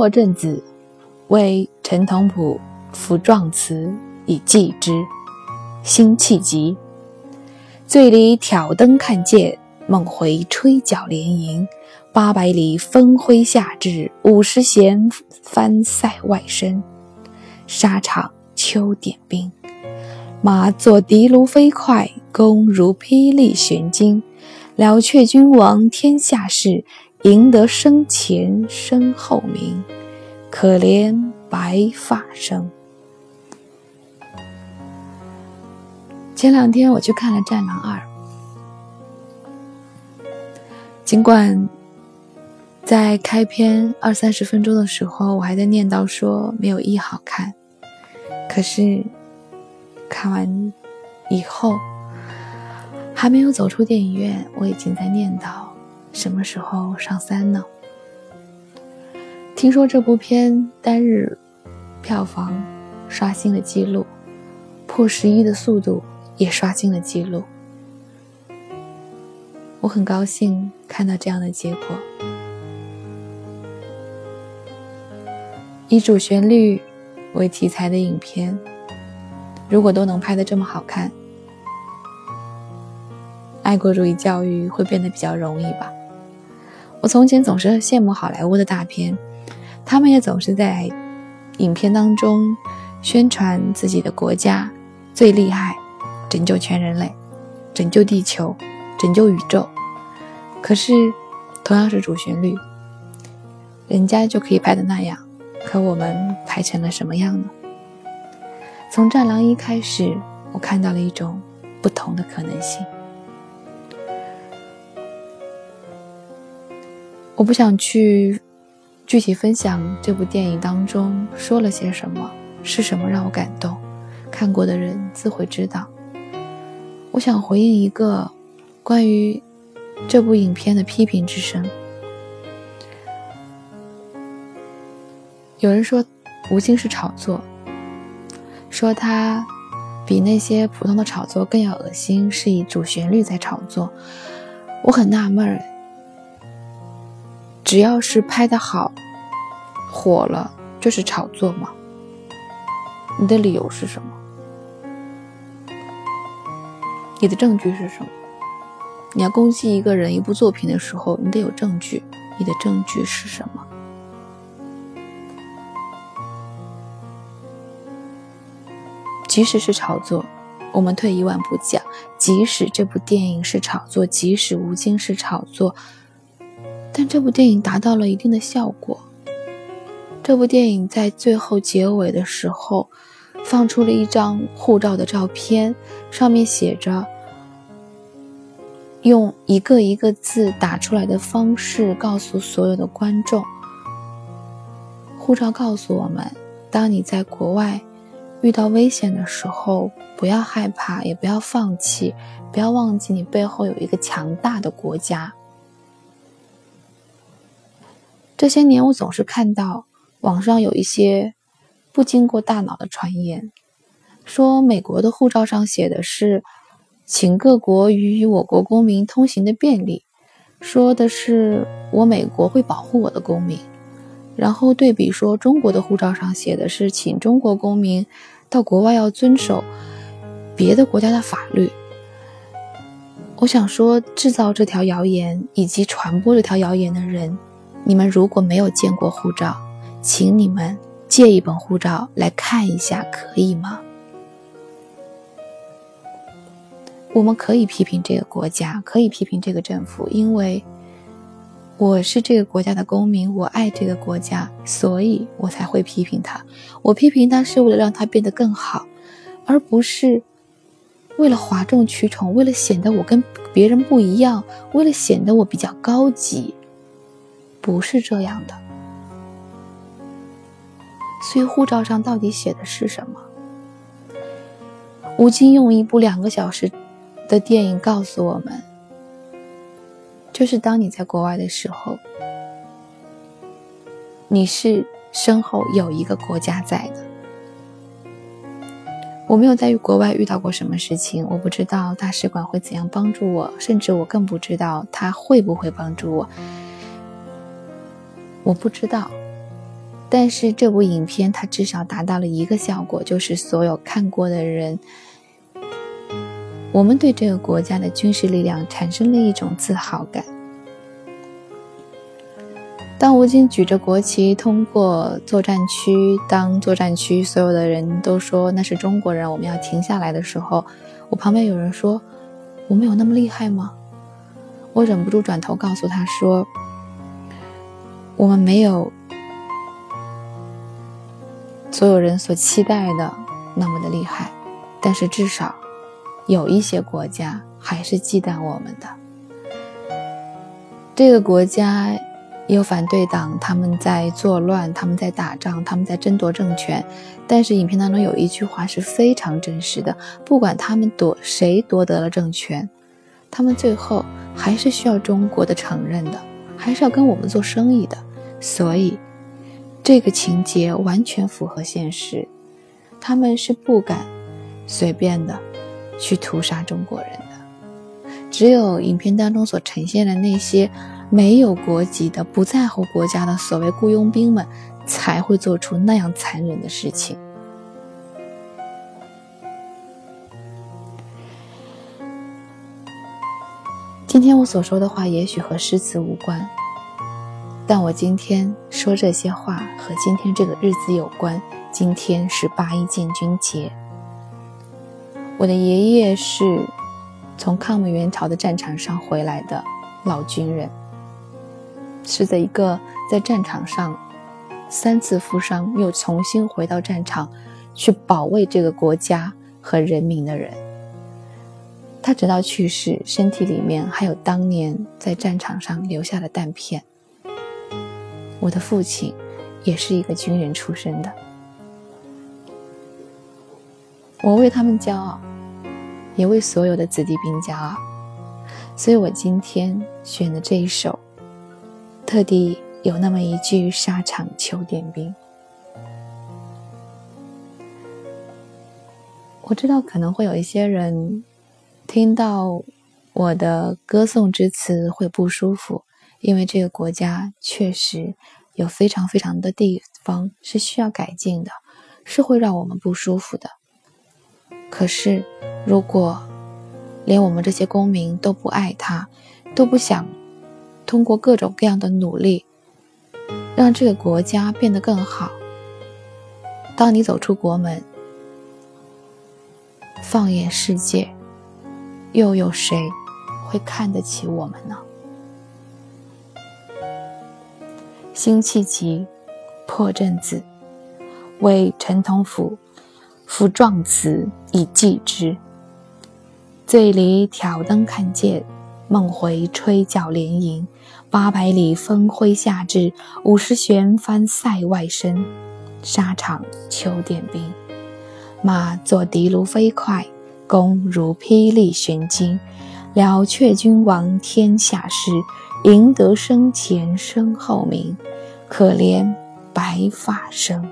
破阵子，为陈同甫赋壮词以寄之。辛弃疾。醉里挑灯看剑，梦回吹角连营。八百里分麾下炙，五十弦翻塞外声。沙场秋点兵，马作的卢飞快，弓如霹雳弦惊。了却君王天下事，赢得生前身后名。可怜白发生。前两天我去看了《战狼二》，尽管在开篇二三十分钟的时候，我还在念叨说没有一好看，可是看完以后，还没有走出电影院，我已经在念叨什么时候上三呢？听说这部片单日票房刷新了记录，破十一的速度。也刷新了记录，我很高兴看到这样的结果。以主旋律为题材的影片，如果都能拍得这么好看，爱国主义教育会变得比较容易吧？我从前总是羡慕好莱坞的大片，他们也总是在影片当中宣传自己的国家最厉害。拯救全人类，拯救地球，拯救宇宙。可是，同样是主旋律，人家就可以拍的那样，可我们拍成了什么样呢？从《战狼一》开始，我看到了一种不同的可能性。我不想去具体分享这部电影当中说了些什么，是什么让我感动，看过的人自会知道。我想回应一个关于这部影片的批评之声。有人说吴京是炒作，说他比那些普通的炒作更要恶心，是以主旋律在炒作。我很纳闷儿，只要是拍的好、火了，就是炒作吗？你的理由是什么？你的证据是什么？你要攻击一个人、一部作品的时候，你得有证据。你的证据是什么？即使是炒作，我们退一万步讲，即使这部电影是炒作，即使吴京是炒作，但这部电影达到了一定的效果。这部电影在最后结尾的时候。放出了一张护照的照片，上面写着用一个一个字打出来的方式告诉所有的观众：护照告诉我们，当你在国外遇到危险的时候，不要害怕，也不要放弃，不要忘记你背后有一个强大的国家。这些年，我总是看到网上有一些。不经过大脑的传言，说美国的护照上写的是“请各国予以我国公民通行的便利”，说的是我美国会保护我的公民。然后对比说中国的护照上写的是“请中国公民到国外要遵守别的国家的法律”。我想说，制造这条谣言以及传播这条谣言的人，你们如果没有见过护照，请你们。借一本护照来看一下，可以吗？我们可以批评这个国家，可以批评这个政府，因为我是这个国家的公民，我爱这个国家，所以我才会批评他。我批评他是为了让他变得更好，而不是为了哗众取宠，为了显得我跟别人不一样，为了显得我比较高级，不是这样的。所以护照上到底写的是什么？吴京用一部两个小时的电影告诉我们：，就是当你在国外的时候，你是身后有一个国家在的。我没有在国外遇到过什么事情，我不知道大使馆会怎样帮助我，甚至我更不知道他会不会帮助我。我不知道。但是这部影片它至少达到了一个效果，就是所有看过的人，我们对这个国家的军事力量产生了一种自豪感。当吴京举着国旗通过作战区，当作战区所有的人都说那是中国人，我们要停下来的时候，我旁边有人说：“我们有那么厉害吗？”我忍不住转头告诉他说：“我们没有所有人所期待的那么的厉害，但是至少有一些国家还是忌惮我们的。这个国家。”有反对党，他们在作乱，他们在打仗，他们在争夺政权。但是影片当中有一句话是非常真实的：不管他们夺谁夺得了政权，他们最后还是需要中国的承认的，还是要跟我们做生意的。所以，这个情节完全符合现实。他们是不敢随便的去屠杀中国人的。只有影片当中所呈现的那些。没有国籍的、不在乎国家的所谓雇佣兵们，才会做出那样残忍的事情。今天我所说的话也许和诗词无关，但我今天说这些话和今天这个日子有关。今天是八一建军节。我的爷爷是从抗美援朝的战场上回来的老军人。是在一个在战场上三次负伤，又重新回到战场去保卫这个国家和人民的人。他直到去世，身体里面还有当年在战场上留下的弹片。我的父亲也是一个军人出身的，我为他们骄傲，也为所有的子弟兵骄傲。所以我今天选的这一首。特地有那么一句“沙场求点兵”，我知道可能会有一些人听到我的歌颂之词会不舒服，因为这个国家确实有非常非常的地方是需要改进的，是会让我们不舒服的。可是，如果连我们这些公民都不爱他，都不想。通过各种各样的努力，让这个国家变得更好。当你走出国门，放眼世界，又有谁会看得起我们呢？辛弃疾破阵子，为陈同甫赋壮词以寄之。醉里挑灯看剑，梦回吹角连营。八百里分麾下炙，五十弦翻塞外声。沙场秋点兵，马作的卢飞快，弓如霹雳弦惊。了却君王天下事，赢得生前身后名。可怜白发生。